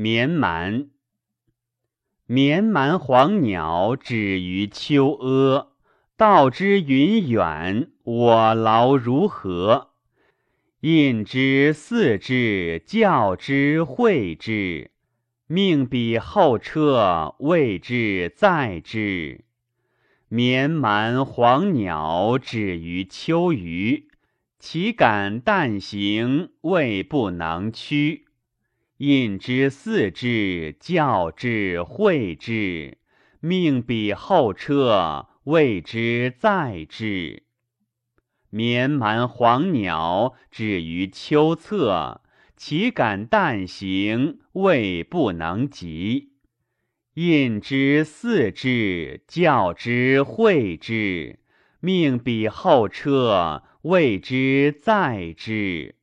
绵蛮。绵蛮黄鸟止于秋阿，道之云远，我劳如何？印之四之，教之会之，命比后车，谓之载之。绵蛮黄鸟止于秋余，其敢旦行，未不能驱。印之四之，教之会之，命彼后车，谓之载之。绵蛮黄鸟止于秋侧，其敢旦行，未不能及。印之四之，教之会之，命彼后车，谓之载之。